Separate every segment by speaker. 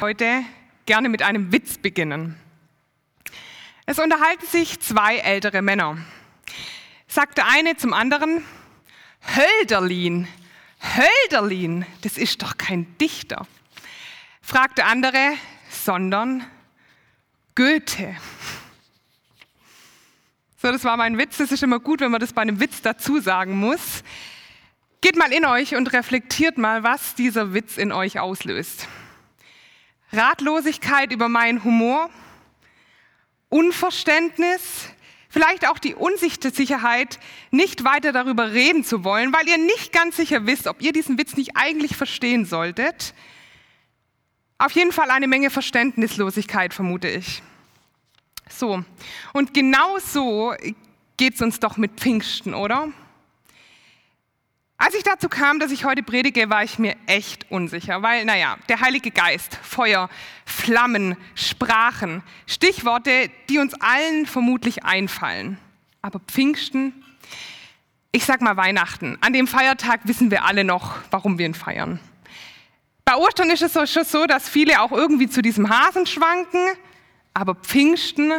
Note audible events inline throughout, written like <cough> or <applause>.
Speaker 1: heute gerne mit einem Witz beginnen. Es unterhalten sich zwei ältere Männer. Sagt der eine zum anderen, Hölderlin, Hölderlin, das ist doch kein Dichter. Fragt der andere, sondern Goethe. So, das war mein Witz. Das ist immer gut, wenn man das bei einem Witz dazu sagen muss. Geht mal in euch und reflektiert mal, was dieser Witz in euch auslöst. Ratlosigkeit über meinen Humor, Unverständnis, vielleicht auch die Unsicherheit, nicht weiter darüber reden zu wollen, weil ihr nicht ganz sicher wisst, ob ihr diesen Witz nicht eigentlich verstehen solltet. Auf jeden Fall eine Menge Verständnislosigkeit, vermute ich. So, und genau so geht es uns doch mit Pfingsten, oder? Als ich dazu kam, dass ich heute predige, war ich mir echt unsicher, weil, naja, der Heilige Geist, Feuer, Flammen, Sprachen, Stichworte, die uns allen vermutlich einfallen. Aber Pfingsten, ich sag mal Weihnachten, an dem Feiertag wissen wir alle noch, warum wir ihn feiern. Bei Ostern ist es schon so, dass viele auch irgendwie zu diesem Hasen schwanken, aber Pfingsten,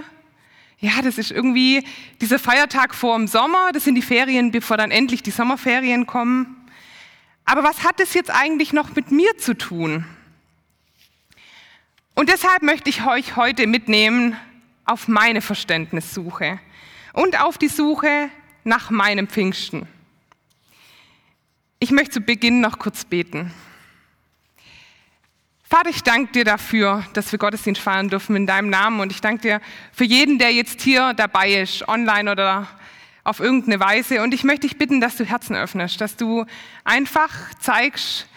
Speaker 1: ja, das ist irgendwie dieser Feiertag vor dem Sommer, das sind die Ferien, bevor dann endlich die Sommerferien kommen. Aber was hat das jetzt eigentlich noch mit mir zu tun? Und deshalb möchte ich euch heute mitnehmen auf meine Verständnissuche und auf die Suche nach meinem Pfingsten. Ich möchte zu Beginn noch kurz beten. Vater, ich danke dir dafür, dass wir Gottesdienst feiern dürfen in deinem Namen. Und ich danke dir für jeden, der jetzt hier dabei ist, online oder auf irgendeine Weise. Und ich möchte dich bitten, dass du Herzen öffnest, dass du einfach zeigst,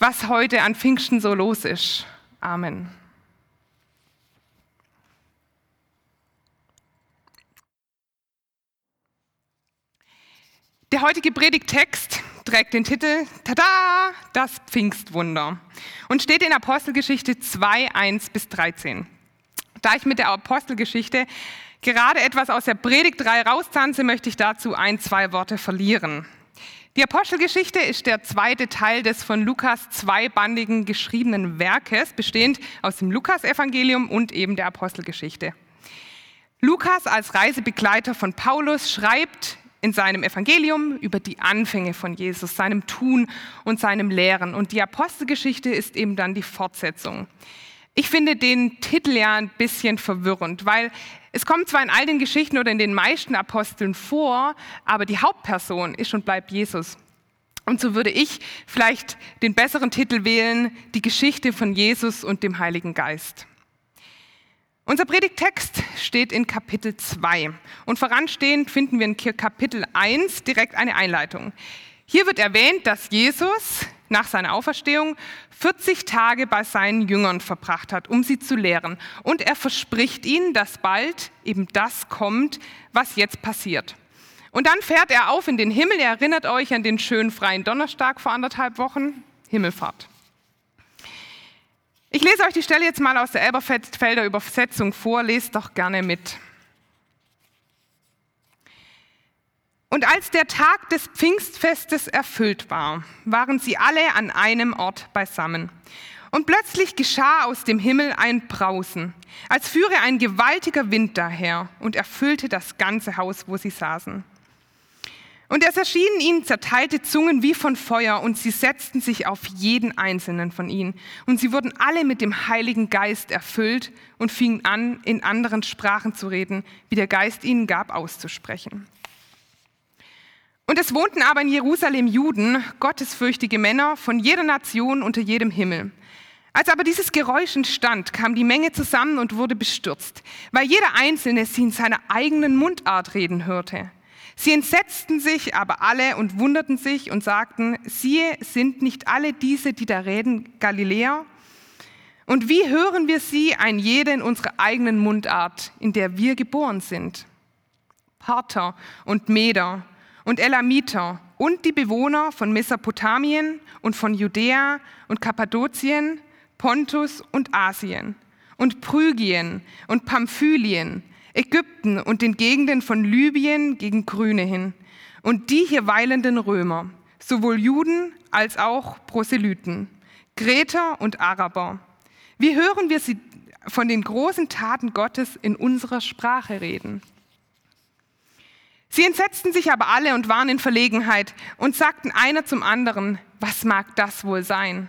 Speaker 1: was heute an Pfingsten so los ist. Amen. Der heutige Predigttext trägt den Titel Tada, das Pfingstwunder und steht in Apostelgeschichte 2, 1 bis 13. Da ich mit der Apostelgeschichte gerade etwas aus der Predigt 3 raustanze, möchte ich dazu ein, zwei Worte verlieren. Die Apostelgeschichte ist der zweite Teil des von Lukas zweibandigen geschriebenen Werkes, bestehend aus dem Lukasevangelium und eben der Apostelgeschichte. Lukas als Reisebegleiter von Paulus schreibt in seinem Evangelium über die Anfänge von Jesus, seinem Tun und seinem Lehren. Und die Apostelgeschichte ist eben dann die Fortsetzung. Ich finde den Titel ja ein bisschen verwirrend, weil es kommt zwar in all den Geschichten oder in den meisten Aposteln vor, aber die Hauptperson ist und bleibt Jesus. Und so würde ich vielleicht den besseren Titel wählen, die Geschichte von Jesus und dem Heiligen Geist. Unser Predigttext steht in Kapitel 2 und voranstehend finden wir in Kapitel 1 direkt eine Einleitung. Hier wird erwähnt, dass Jesus nach seiner Auferstehung 40 Tage bei seinen Jüngern verbracht hat, um sie zu lehren. Und er verspricht ihnen, dass bald eben das kommt, was jetzt passiert. Und dann fährt er auf in den Himmel. Ihr erinnert euch an den schönen freien Donnerstag vor anderthalb Wochen, Himmelfahrt. Ich lese euch die Stelle jetzt mal aus der Elberfelder Übersetzung vor, lest doch gerne mit. Und als der Tag des Pfingstfestes erfüllt war, waren sie alle an einem Ort beisammen. Und plötzlich geschah aus dem Himmel ein Brausen, als führe ein gewaltiger Wind daher und erfüllte das ganze Haus, wo sie saßen. Und es erschienen ihnen zerteilte Zungen wie von Feuer, und sie setzten sich auf jeden einzelnen von ihnen. Und sie wurden alle mit dem Heiligen Geist erfüllt und fingen an, in anderen Sprachen zu reden, wie der Geist ihnen gab, auszusprechen. Und es wohnten aber in Jerusalem Juden, gottesfürchtige Männer von jeder Nation unter jedem Himmel. Als aber dieses Geräusch entstand, kam die Menge zusammen und wurde bestürzt, weil jeder Einzelne sie in seiner eigenen Mundart reden hörte. Sie entsetzten sich aber alle und wunderten sich und sagten, siehe, sind nicht alle diese, die da reden, Galiläer? Und wie hören wir sie, ein jeder in unserer eigenen Mundart, in der wir geboren sind? Parther und Meder und Elamiter und die Bewohner von Mesopotamien und von Judäa und Kappadokien, Pontus und Asien und Phrygien und Pamphylien Ägypten und den Gegenden von Libyen gegen Grüne hin und die hier weilenden Römer, sowohl Juden als auch Proselyten, Kreter und Araber. Wie hören wir sie von den großen Taten Gottes in unserer Sprache reden? Sie entsetzten sich aber alle und waren in Verlegenheit und sagten einer zum anderen, was mag das wohl sein?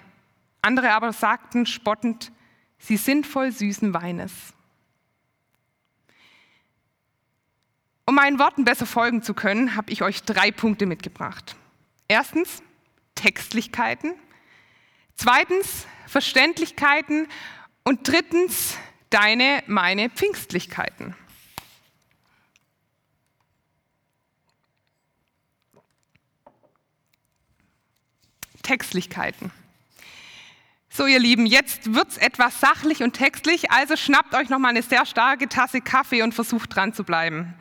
Speaker 1: Andere aber sagten spottend, sie sind voll süßen Weines. Um meinen Worten besser folgen zu können, habe ich euch drei Punkte mitgebracht. Erstens Textlichkeiten, zweitens Verständlichkeiten und drittens deine, meine Pfingstlichkeiten. Textlichkeiten. So, ihr Lieben, jetzt wird es etwas sachlich und textlich, also schnappt euch noch mal eine sehr starke Tasse Kaffee und versucht dran zu bleiben.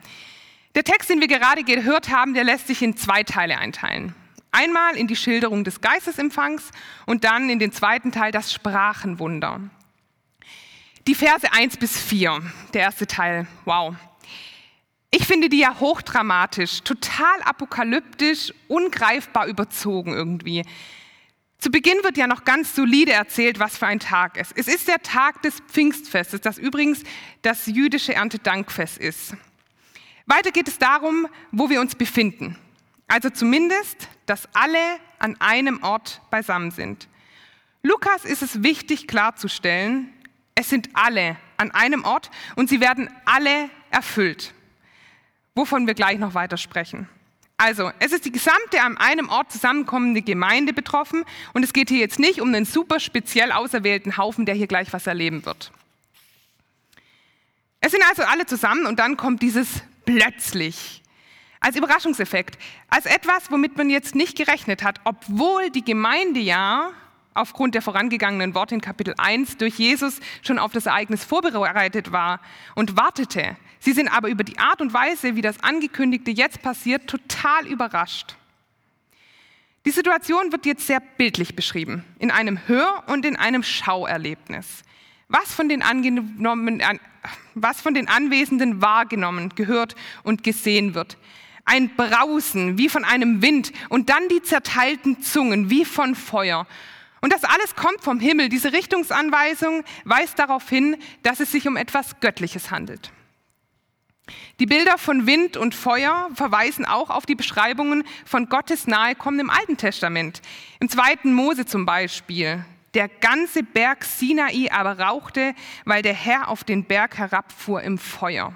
Speaker 1: Der Text, den wir gerade gehört haben, der lässt sich in zwei Teile einteilen. Einmal in die Schilderung des Geistesempfangs und dann in den zweiten Teil das Sprachenwunder. Die Verse 1 bis 4, der erste Teil, wow. Ich finde die ja hochdramatisch, total apokalyptisch, ungreifbar überzogen irgendwie. Zu Beginn wird ja noch ganz solide erzählt, was für ein Tag es ist. Es ist der Tag des Pfingstfestes, das übrigens das jüdische Erntedankfest ist. Weiter geht es darum, wo wir uns befinden. Also zumindest, dass alle an einem Ort beisammen sind. Lukas ist es wichtig klarzustellen, es sind alle an einem Ort und sie werden alle erfüllt, wovon wir gleich noch weiter sprechen. Also, es ist die gesamte an einem Ort zusammenkommende Gemeinde betroffen und es geht hier jetzt nicht um einen super speziell auserwählten Haufen, der hier gleich was erleben wird. Es sind also alle zusammen und dann kommt dieses plötzlich als Überraschungseffekt, als etwas, womit man jetzt nicht gerechnet hat, obwohl die Gemeinde ja aufgrund der vorangegangenen Worte in Kapitel 1 durch Jesus schon auf das Ereignis vorbereitet war und wartete. Sie sind aber über die Art und Weise, wie das Angekündigte jetzt passiert, total überrascht. Die Situation wird jetzt sehr bildlich beschrieben, in einem Hör- und in einem Schauerlebnis. Was von, den was von den Anwesenden wahrgenommen, gehört und gesehen wird. Ein Brausen wie von einem Wind und dann die zerteilten Zungen wie von Feuer und das alles kommt vom Himmel. Diese Richtungsanweisung weist darauf hin, dass es sich um etwas Göttliches handelt. Die Bilder von Wind und Feuer verweisen auch auf die Beschreibungen von Gottes Nahekommen im Alten Testament. Im zweiten Mose zum Beispiel. Der ganze Berg Sinai aber rauchte, weil der Herr auf den Berg herabfuhr im Feuer.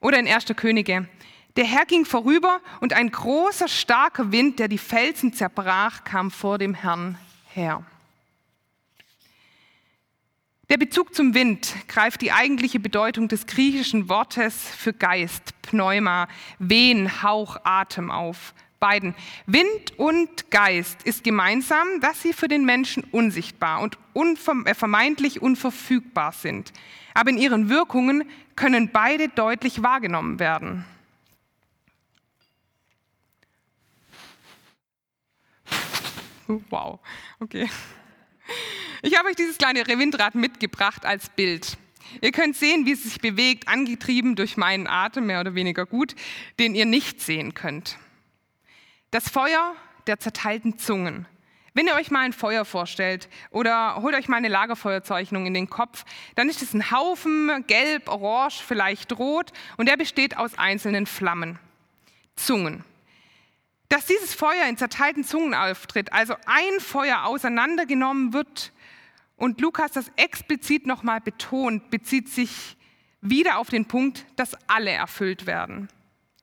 Speaker 1: Oder in 1. Könige. Der Herr ging vorüber und ein großer, starker Wind, der die Felsen zerbrach, kam vor dem Herrn her. Der Bezug zum Wind greift die eigentliche Bedeutung des griechischen Wortes für Geist, Pneuma, Wehen, Hauch, Atem auf. Beiden. Wind und Geist ist gemeinsam, dass sie für den Menschen unsichtbar und äh, vermeintlich unverfügbar sind. Aber in ihren Wirkungen können beide deutlich wahrgenommen werden. Wow, okay. Ich habe euch dieses kleine Windrad mitgebracht als Bild. Ihr könnt sehen, wie es sich bewegt, angetrieben durch meinen Atem, mehr oder weniger gut, den ihr nicht sehen könnt. Das Feuer der zerteilten Zungen. Wenn ihr euch mal ein Feuer vorstellt oder holt euch mal eine Lagerfeuerzeichnung in den Kopf, dann ist es ein Haufen, gelb, orange, vielleicht rot und der besteht aus einzelnen Flammen, Zungen. Dass dieses Feuer in zerteilten Zungen auftritt, also ein Feuer auseinandergenommen wird und Lukas das explizit nochmal betont, bezieht sich wieder auf den Punkt, dass alle erfüllt werden.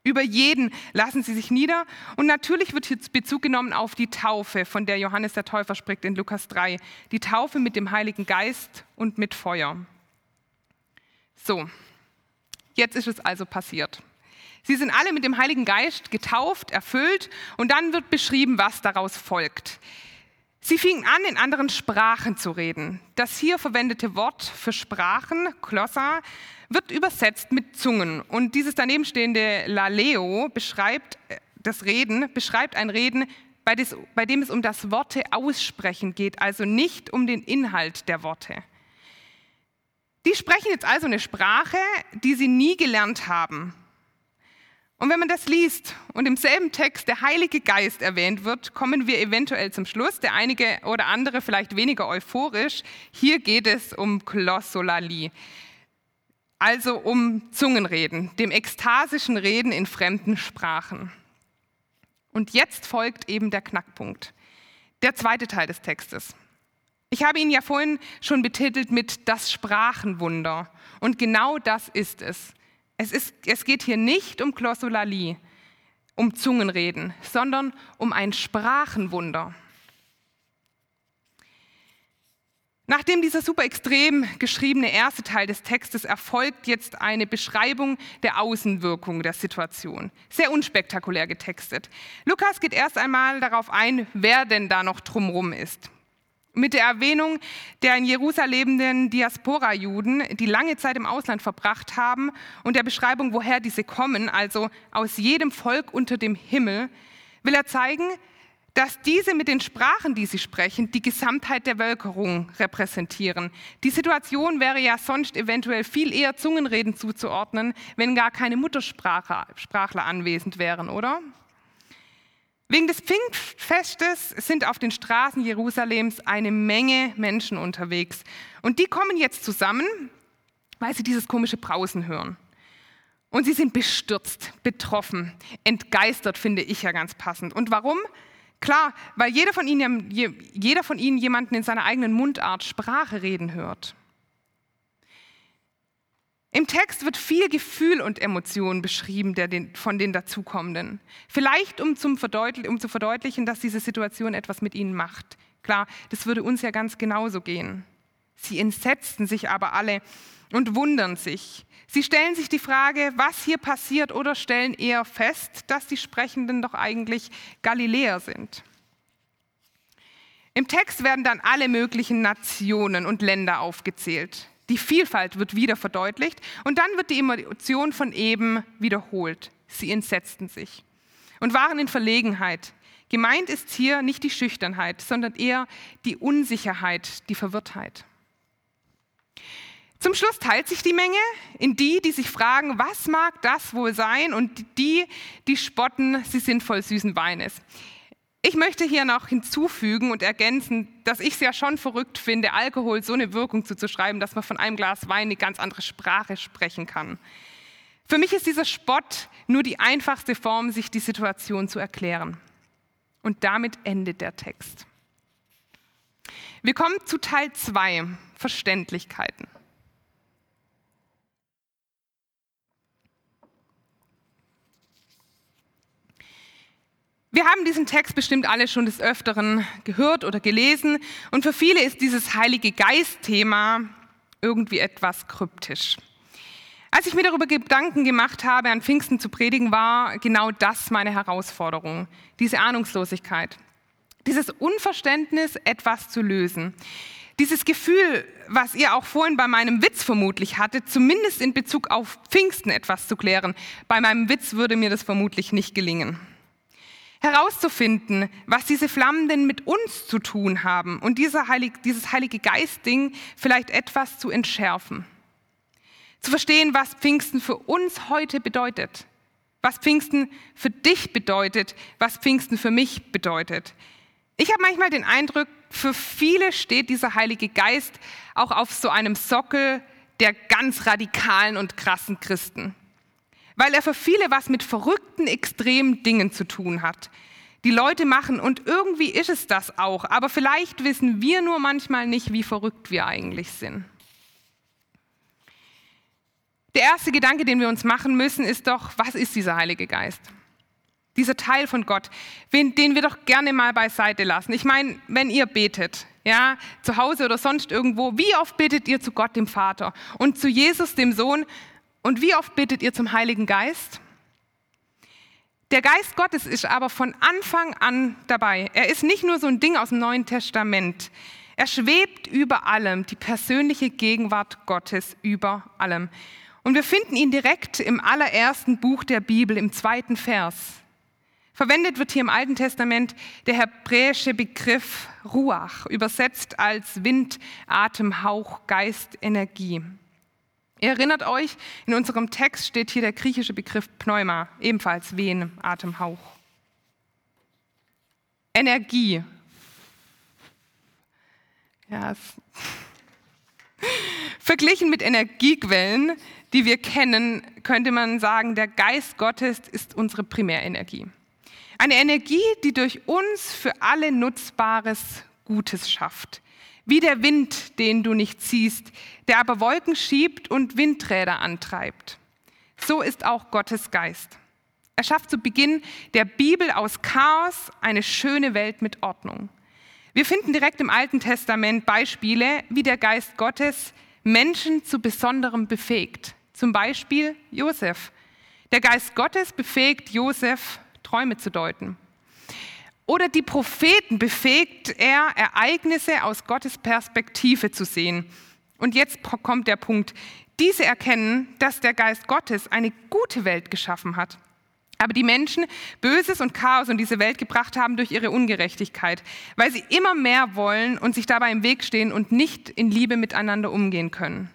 Speaker 1: Über jeden lassen sie sich nieder und natürlich wird hier Bezug genommen auf die Taufe, von der Johannes der Täufer spricht in Lukas 3. Die Taufe mit dem Heiligen Geist und mit Feuer. So, jetzt ist es also passiert. Sie sind alle mit dem Heiligen Geist getauft, erfüllt und dann wird beschrieben, was daraus folgt. Sie fingen an, in anderen Sprachen zu reden. Das hier verwendete Wort für Sprachen, Klossa, wird übersetzt mit Zungen. Und dieses danebenstehende Laleo beschreibt äh, das Reden, beschreibt ein Reden, bei, des, bei dem es um das Worte aussprechen geht, also nicht um den Inhalt der Worte. Die sprechen jetzt also eine Sprache, die sie nie gelernt haben. Und wenn man das liest und im selben Text der Heilige Geist erwähnt wird, kommen wir eventuell zum Schluss, der einige oder andere vielleicht weniger euphorisch. Hier geht es um Glossolalie, also um Zungenreden, dem ekstasischen Reden in fremden Sprachen. Und jetzt folgt eben der Knackpunkt, der zweite Teil des Textes. Ich habe ihn ja vorhin schon betitelt mit das Sprachenwunder. Und genau das ist es. Es, ist, es geht hier nicht um Glossolalie, um Zungenreden, sondern um ein Sprachenwunder. Nachdem dieser super extrem geschriebene erste Teil des Textes erfolgt jetzt eine Beschreibung der Außenwirkung der Situation. Sehr unspektakulär getextet. Lukas geht erst einmal darauf ein, wer denn da noch drumrum ist. Mit der Erwähnung der in Jerusalem lebenden Diaspora-Juden, die lange Zeit im Ausland verbracht haben, und der Beschreibung, woher diese kommen, also aus jedem Volk unter dem Himmel, will er zeigen, dass diese mit den Sprachen, die sie sprechen, die Gesamtheit der Bevölkerung repräsentieren. Die Situation wäre ja sonst eventuell viel eher Zungenreden zuzuordnen, wenn gar keine Muttersprachler anwesend wären, oder? Wegen des Pfingstfestes sind auf den Straßen Jerusalems eine Menge Menschen unterwegs. Und die kommen jetzt zusammen, weil sie dieses komische Brausen hören. Und sie sind bestürzt, betroffen, entgeistert, finde ich ja ganz passend. Und warum? Klar, weil jeder von ihnen, jeder von ihnen jemanden in seiner eigenen Mundart Sprache reden hört. Im Text wird viel Gefühl und Emotion beschrieben der den, von den Dazukommenden. Vielleicht um, zum um zu verdeutlichen, dass diese Situation etwas mit ihnen macht. Klar, das würde uns ja ganz genauso gehen. Sie entsetzten sich aber alle und wundern sich. Sie stellen sich die Frage, was hier passiert oder stellen eher fest, dass die Sprechenden doch eigentlich Galiläer sind. Im Text werden dann alle möglichen Nationen und Länder aufgezählt. Die Vielfalt wird wieder verdeutlicht und dann wird die Emotion von eben wiederholt. Sie entsetzten sich und waren in Verlegenheit. Gemeint ist hier nicht die Schüchternheit, sondern eher die Unsicherheit, die Verwirrtheit. Zum Schluss teilt sich die Menge in die, die sich fragen, was mag das wohl sein, und die, die spotten, sie sind voll süßen Weines. Ich möchte hier noch hinzufügen und ergänzen, dass ich es ja schon verrückt finde, Alkohol so eine Wirkung zuzuschreiben, dass man von einem Glas Wein eine ganz andere Sprache sprechen kann. Für mich ist dieser Spott nur die einfachste Form, sich die Situation zu erklären. Und damit endet der Text. Wir kommen zu Teil 2, Verständlichkeiten. Wir haben diesen Text bestimmt alle schon des Öfteren gehört oder gelesen und für viele ist dieses Heilige Geist-Thema irgendwie etwas kryptisch. Als ich mir darüber Gedanken gemacht habe, an Pfingsten zu predigen, war genau das meine Herausforderung, diese Ahnungslosigkeit, dieses Unverständnis, etwas zu lösen. Dieses Gefühl, was ihr auch vorhin bei meinem Witz vermutlich hattet, zumindest in Bezug auf Pfingsten etwas zu klären. Bei meinem Witz würde mir das vermutlich nicht gelingen herauszufinden, was diese Flammen denn mit uns zu tun haben und Heilig, dieses Heilige Geist-Ding vielleicht etwas zu entschärfen. Zu verstehen, was Pfingsten für uns heute bedeutet, was Pfingsten für dich bedeutet, was Pfingsten für mich bedeutet. Ich habe manchmal den Eindruck, für viele steht dieser Heilige Geist auch auf so einem Sockel der ganz radikalen und krassen Christen weil er für viele was mit verrückten, extremen Dingen zu tun hat. Die Leute machen und irgendwie ist es das auch, aber vielleicht wissen wir nur manchmal nicht, wie verrückt wir eigentlich sind. Der erste Gedanke, den wir uns machen müssen, ist doch, was ist dieser Heilige Geist? Dieser Teil von Gott, den wir doch gerne mal beiseite lassen. Ich meine, wenn ihr betet, ja, zu Hause oder sonst irgendwo, wie oft betet ihr zu Gott, dem Vater und zu Jesus, dem Sohn und wie oft bittet ihr zum Heiligen Geist? Der Geist Gottes ist aber von Anfang an dabei. Er ist nicht nur so ein Ding aus dem Neuen Testament. Er schwebt über allem, die persönliche Gegenwart Gottes über allem. Und wir finden ihn direkt im allerersten Buch der Bibel, im zweiten Vers. Verwendet wird hier im Alten Testament der hebräische Begriff Ruach, übersetzt als Wind, Atem, Hauch, Geist, Energie. Ihr erinnert euch, in unserem Text steht hier der griechische Begriff Pneuma, ebenfalls Wehen, Atemhauch. Energie. Ja, <laughs> Verglichen mit Energiequellen, die wir kennen, könnte man sagen, der Geist Gottes ist unsere Primärenergie. Eine Energie, die durch uns für alle Nutzbares Gutes schafft. Wie der Wind, den du nicht siehst, der aber Wolken schiebt und Windräder antreibt. So ist auch Gottes Geist. Er schafft zu Beginn der Bibel aus Chaos eine schöne Welt mit Ordnung. Wir finden direkt im Alten Testament Beispiele, wie der Geist Gottes Menschen zu Besonderem befähigt. Zum Beispiel Josef. Der Geist Gottes befähigt Josef, Träume zu deuten. Oder die Propheten befähigt er, Ereignisse aus Gottes Perspektive zu sehen. Und jetzt kommt der Punkt. Diese erkennen, dass der Geist Gottes eine gute Welt geschaffen hat. Aber die Menschen Böses und Chaos in diese Welt gebracht haben durch ihre Ungerechtigkeit, weil sie immer mehr wollen und sich dabei im Weg stehen und nicht in Liebe miteinander umgehen können.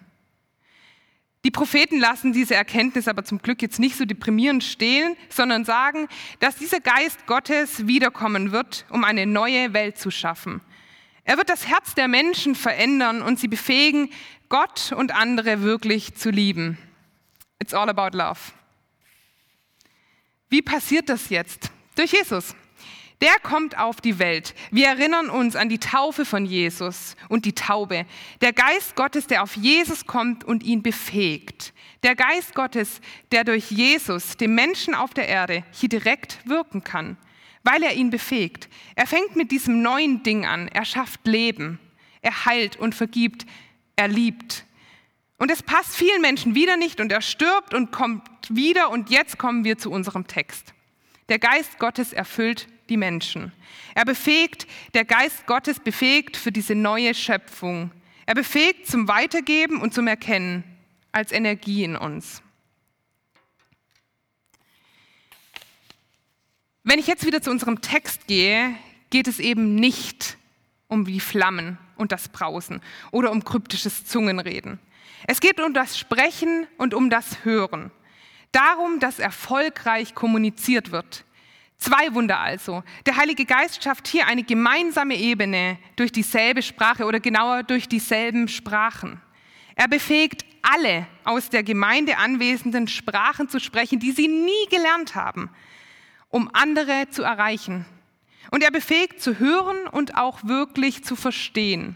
Speaker 1: Die Propheten lassen diese Erkenntnis aber zum Glück jetzt nicht so deprimierend stehen, sondern sagen, dass dieser Geist Gottes wiederkommen wird, um eine neue Welt zu schaffen. Er wird das Herz der Menschen verändern und sie befähigen, Gott und andere wirklich zu lieben. It's all about love. Wie passiert das jetzt? Durch Jesus. Der kommt auf die Welt. Wir erinnern uns an die Taufe von Jesus und die Taube. Der Geist Gottes, der auf Jesus kommt und ihn befähigt. Der Geist Gottes, der durch Jesus, dem Menschen auf der Erde, hier direkt wirken kann, weil er ihn befähigt. Er fängt mit diesem neuen Ding an. Er schafft Leben. Er heilt und vergibt. Er liebt. Und es passt vielen Menschen wieder nicht und er stirbt und kommt wieder. Und jetzt kommen wir zu unserem Text. Der Geist Gottes erfüllt die Menschen. Er befähigt, der Geist Gottes befähigt für diese neue Schöpfung. Er befähigt zum Weitergeben und zum Erkennen als Energie in uns. Wenn ich jetzt wieder zu unserem Text gehe, geht es eben nicht um die Flammen und das Brausen oder um kryptisches Zungenreden. Es geht um das Sprechen und um das Hören. Darum, dass erfolgreich kommuniziert wird. Zwei Wunder also. Der Heilige Geist schafft hier eine gemeinsame Ebene durch dieselbe Sprache oder genauer durch dieselben Sprachen. Er befähigt alle aus der Gemeinde anwesenden Sprachen zu sprechen, die sie nie gelernt haben, um andere zu erreichen. Und er befähigt zu hören und auch wirklich zu verstehen.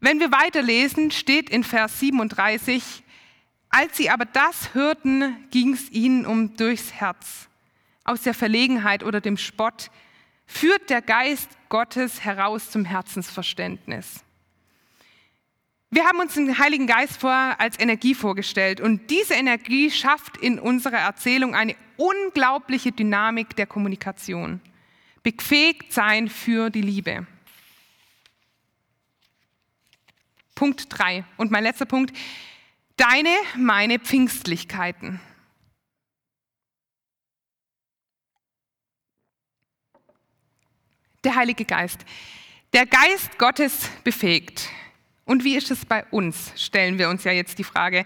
Speaker 1: Wenn wir weiterlesen, steht in Vers 37, als sie aber das hörten, ging es ihnen um durchs Herz aus der Verlegenheit oder dem Spott, führt der Geist Gottes heraus zum Herzensverständnis. Wir haben uns den Heiligen Geist vorher als Energie vorgestellt und diese Energie schafft in unserer Erzählung eine unglaubliche Dynamik der Kommunikation. Befähigt sein für die Liebe. Punkt 3 und mein letzter Punkt. Deine, meine Pfingstlichkeiten. Der Heilige Geist. Der Geist Gottes befähigt. Und wie ist es bei uns? Stellen wir uns ja jetzt die Frage.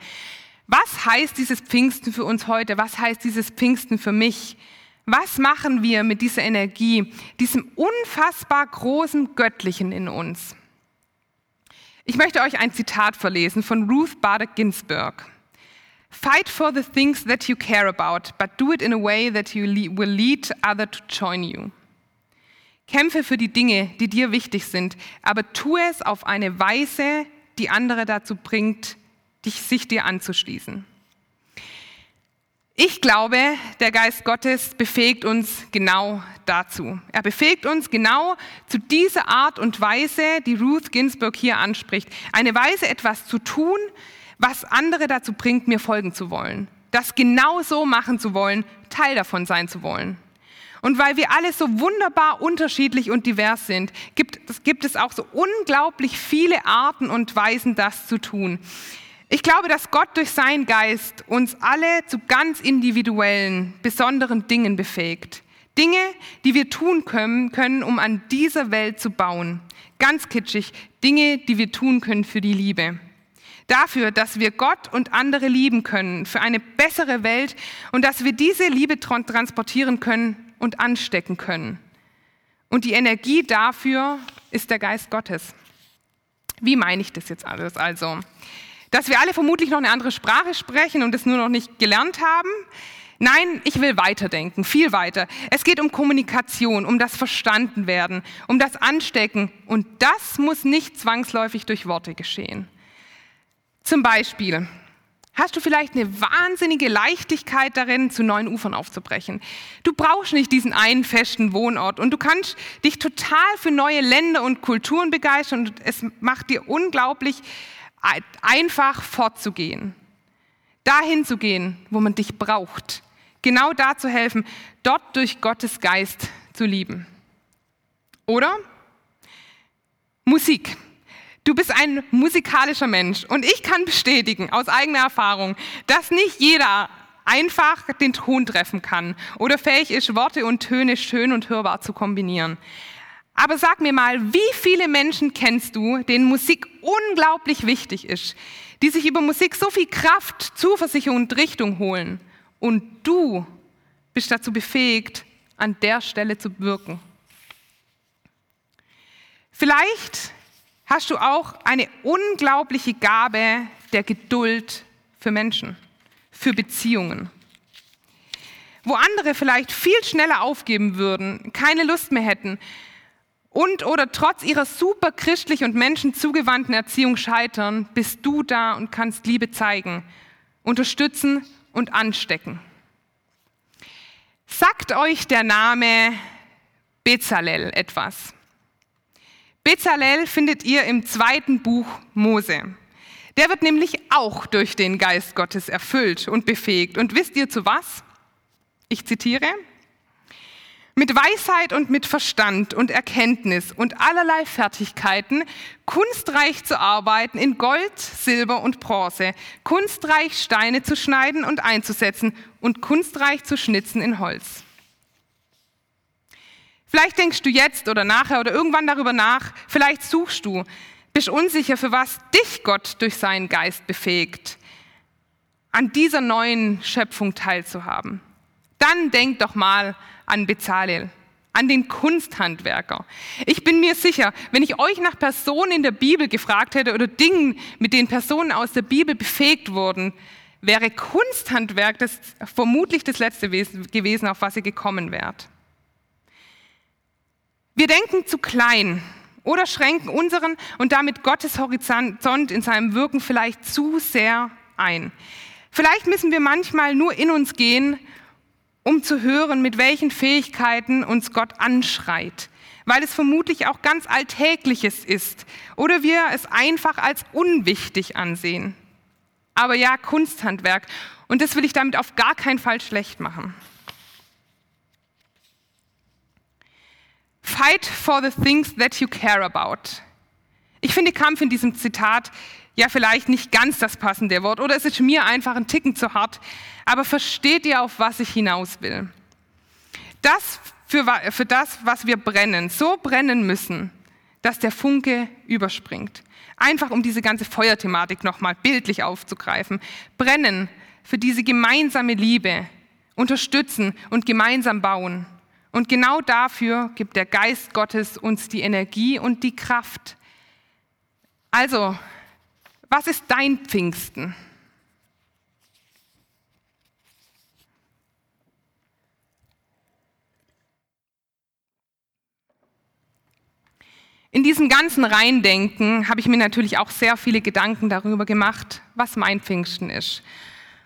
Speaker 1: Was heißt dieses Pfingsten für uns heute? Was heißt dieses Pfingsten für mich? Was machen wir mit dieser Energie, diesem unfassbar großen Göttlichen in uns? Ich möchte euch ein Zitat verlesen von Ruth Bader Ginsburg. Fight for the things that you care about, but do it in a way that you will lead others to join you. Kämpfe für die Dinge, die dir wichtig sind, aber tue es auf eine Weise, die andere dazu bringt, dich, sich dir anzuschließen. Ich glaube, der Geist Gottes befähigt uns genau dazu. Er befähigt uns genau zu dieser Art und Weise, die Ruth Ginsburg hier anspricht. Eine Weise, etwas zu tun, was andere dazu bringt, mir folgen zu wollen. Das genau so machen zu wollen, Teil davon sein zu wollen. Und weil wir alle so wunderbar unterschiedlich und divers sind, gibt, gibt es auch so unglaublich viele Arten und Weisen, das zu tun. Ich glaube, dass Gott durch seinen Geist uns alle zu ganz individuellen, besonderen Dingen befähigt. Dinge, die wir tun können, können, um an dieser Welt zu bauen. Ganz kitschig, Dinge, die wir tun können für die Liebe. Dafür, dass wir Gott und andere lieben können, für eine bessere Welt und dass wir diese Liebe transportieren können und anstecken können. Und die Energie dafür ist der Geist Gottes. Wie meine ich das jetzt alles also? Dass wir alle vermutlich noch eine andere Sprache sprechen und es nur noch nicht gelernt haben? Nein, ich will weiterdenken, viel weiter. Es geht um Kommunikation, um das Verstandenwerden, um das Anstecken und das muss nicht zwangsläufig durch Worte geschehen. Zum Beispiel hast du vielleicht eine wahnsinnige Leichtigkeit darin, zu neuen Ufern aufzubrechen. Du brauchst nicht diesen einen festen Wohnort und du kannst dich total für neue Länder und Kulturen begeistern und es macht dir unglaublich einfach fortzugehen. Dahin zu gehen, wo man dich braucht. Genau da zu helfen, dort durch Gottes Geist zu lieben. Oder Musik. Du bist ein musikalischer Mensch und ich kann bestätigen aus eigener Erfahrung, dass nicht jeder einfach den Ton treffen kann oder fähig ist, Worte und Töne schön und hörbar zu kombinieren. Aber sag mir mal, wie viele Menschen kennst du, denen Musik unglaublich wichtig ist, die sich über Musik so viel Kraft, Zuversicht und Richtung holen und du bist dazu befähigt, an der Stelle zu wirken? Vielleicht hast du auch eine unglaubliche Gabe der Geduld für Menschen, für Beziehungen. Wo andere vielleicht viel schneller aufgeben würden, keine Lust mehr hätten und oder trotz ihrer super christlich und menschenzugewandten Erziehung scheitern, bist du da und kannst Liebe zeigen, unterstützen und anstecken. Sagt euch der Name Bezalel etwas? Bezalel findet ihr im zweiten Buch Mose. Der wird nämlich auch durch den Geist Gottes erfüllt und befähigt. Und wisst ihr zu was? Ich zitiere. Mit Weisheit und mit Verstand und Erkenntnis und allerlei Fertigkeiten, kunstreich zu arbeiten in Gold, Silber und Bronze, kunstreich Steine zu schneiden und einzusetzen und kunstreich zu schnitzen in Holz. Vielleicht denkst du jetzt oder nachher oder irgendwann darüber nach, vielleicht suchst du, bist unsicher, für was dich Gott durch seinen Geist befähigt, an dieser neuen Schöpfung teilzuhaben. Dann denk doch mal an Bezalel, an den Kunsthandwerker. Ich bin mir sicher, wenn ich euch nach Personen in der Bibel gefragt hätte oder Dingen, mit denen Personen aus der Bibel befähigt wurden, wäre Kunsthandwerk das vermutlich das letzte gewesen, auf was ihr gekommen wärt. Wir denken zu klein oder schränken unseren und damit Gottes Horizont in seinem Wirken vielleicht zu sehr ein. Vielleicht müssen wir manchmal nur in uns gehen, um zu hören, mit welchen Fähigkeiten uns Gott anschreit, weil es vermutlich auch ganz Alltägliches ist oder wir es einfach als unwichtig ansehen. Aber ja, Kunsthandwerk. Und das will ich damit auf gar keinen Fall schlecht machen. Fight for the things that you care about. Ich finde Kampf in diesem Zitat ja vielleicht nicht ganz das passende Wort oder es ist mir einfach ein Ticken zu hart, aber versteht ihr, auf was ich hinaus will? Das für, für das, was wir brennen, so brennen müssen, dass der Funke überspringt. Einfach um diese ganze Feuerthematik nochmal bildlich aufzugreifen. Brennen für diese gemeinsame Liebe, unterstützen und gemeinsam bauen. Und genau dafür gibt der Geist Gottes uns die Energie und die Kraft. Also, was ist dein Pfingsten? In diesem ganzen Reindenken habe ich mir natürlich auch sehr viele Gedanken darüber gemacht, was mein Pfingsten ist.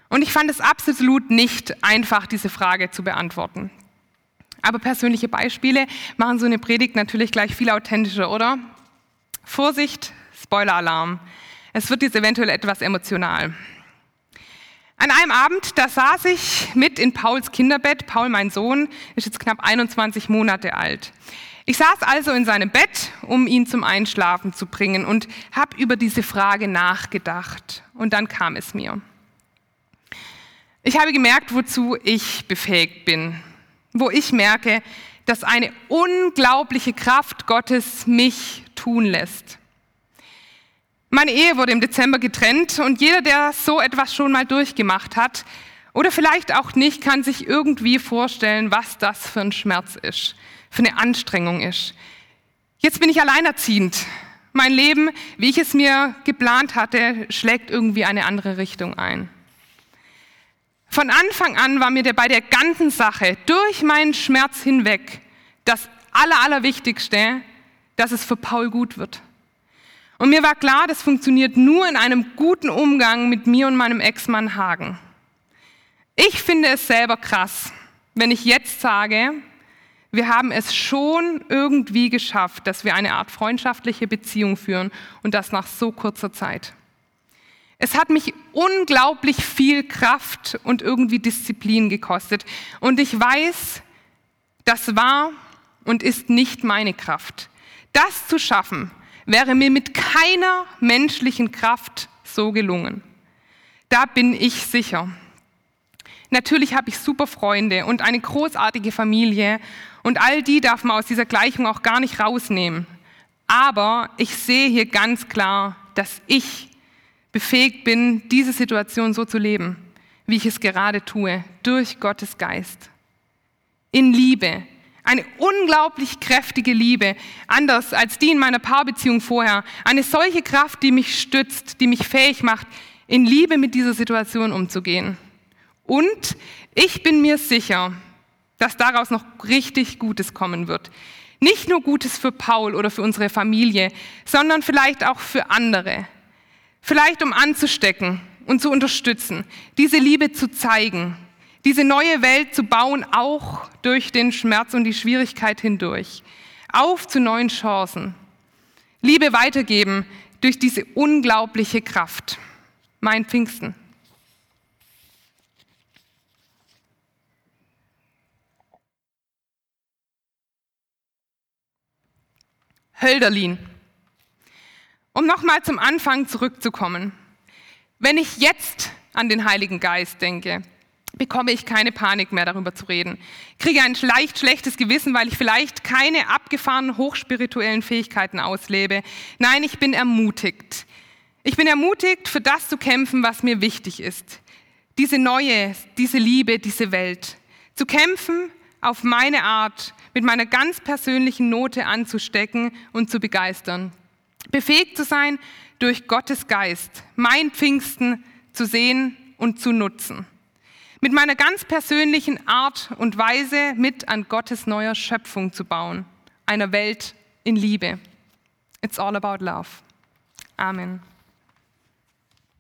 Speaker 1: Und ich fand es absolut nicht einfach, diese Frage zu beantworten. Aber persönliche Beispiele machen so eine Predigt natürlich gleich viel authentischer, oder? Vorsicht, Spoiler-Alarm. Es wird jetzt eventuell etwas emotional. An einem Abend, da saß ich mit in Pauls Kinderbett. Paul, mein Sohn, ist jetzt knapp 21 Monate alt. Ich saß also in seinem Bett, um ihn zum Einschlafen zu bringen und habe über diese Frage nachgedacht. Und dann kam es mir. Ich habe gemerkt, wozu ich befähigt bin wo ich merke, dass eine unglaubliche Kraft Gottes mich tun lässt. Meine Ehe wurde im Dezember getrennt und jeder, der so etwas schon mal durchgemacht hat oder vielleicht auch nicht, kann sich irgendwie vorstellen, was das für ein Schmerz ist, für eine Anstrengung ist. Jetzt bin ich alleinerziehend. Mein Leben, wie ich es mir geplant hatte, schlägt irgendwie eine andere Richtung ein. Von Anfang an war mir bei der ganzen Sache durch meinen Schmerz hinweg das Aller, Allerwichtigste, dass es für Paul gut wird. Und mir war klar, das funktioniert nur in einem guten Umgang mit mir und meinem Ex-Mann Hagen. Ich finde es selber krass, wenn ich jetzt sage, wir haben es schon irgendwie geschafft, dass wir eine Art freundschaftliche Beziehung führen und das nach so kurzer Zeit. Es hat mich unglaublich viel Kraft und irgendwie Disziplin gekostet. Und ich weiß, das war und ist nicht meine Kraft. Das zu schaffen, wäre mir mit keiner menschlichen Kraft so gelungen. Da bin ich sicher. Natürlich habe ich super Freunde und eine großartige Familie und all die darf man aus dieser Gleichung auch gar nicht rausnehmen. Aber ich sehe hier ganz klar, dass ich befähigt bin, diese Situation so zu leben, wie ich es gerade tue, durch Gottes Geist. In Liebe, eine unglaublich kräftige Liebe, anders als die in meiner Paarbeziehung vorher. Eine solche Kraft, die mich stützt, die mich fähig macht, in Liebe mit dieser Situation umzugehen. Und ich bin mir sicher, dass daraus noch richtig Gutes kommen wird. Nicht nur Gutes für Paul oder für unsere Familie, sondern vielleicht auch für andere. Vielleicht um anzustecken und zu unterstützen, diese Liebe zu zeigen, diese neue Welt zu bauen, auch durch den Schmerz und die Schwierigkeit hindurch. Auf zu neuen Chancen. Liebe weitergeben durch diese unglaubliche Kraft. Mein Pfingsten. Hölderlin. Um nochmal zum Anfang zurückzukommen. Wenn ich jetzt an den Heiligen Geist denke, bekomme ich keine Panik mehr darüber zu reden. Kriege ein leicht schlechtes Gewissen, weil ich vielleicht keine abgefahrenen hochspirituellen Fähigkeiten auslebe. Nein, ich bin ermutigt. Ich bin ermutigt, für das zu kämpfen, was mir wichtig ist. Diese neue, diese Liebe, diese Welt. Zu kämpfen auf meine Art, mit meiner ganz persönlichen Note anzustecken und zu begeistern. Befähigt zu sein, durch Gottes Geist mein Pfingsten zu sehen und zu nutzen mit meiner ganz persönlichen Art und Weise mit an Gottes neuer Schöpfung zu bauen, einer Welt in Liebe. It's all about love. Amen.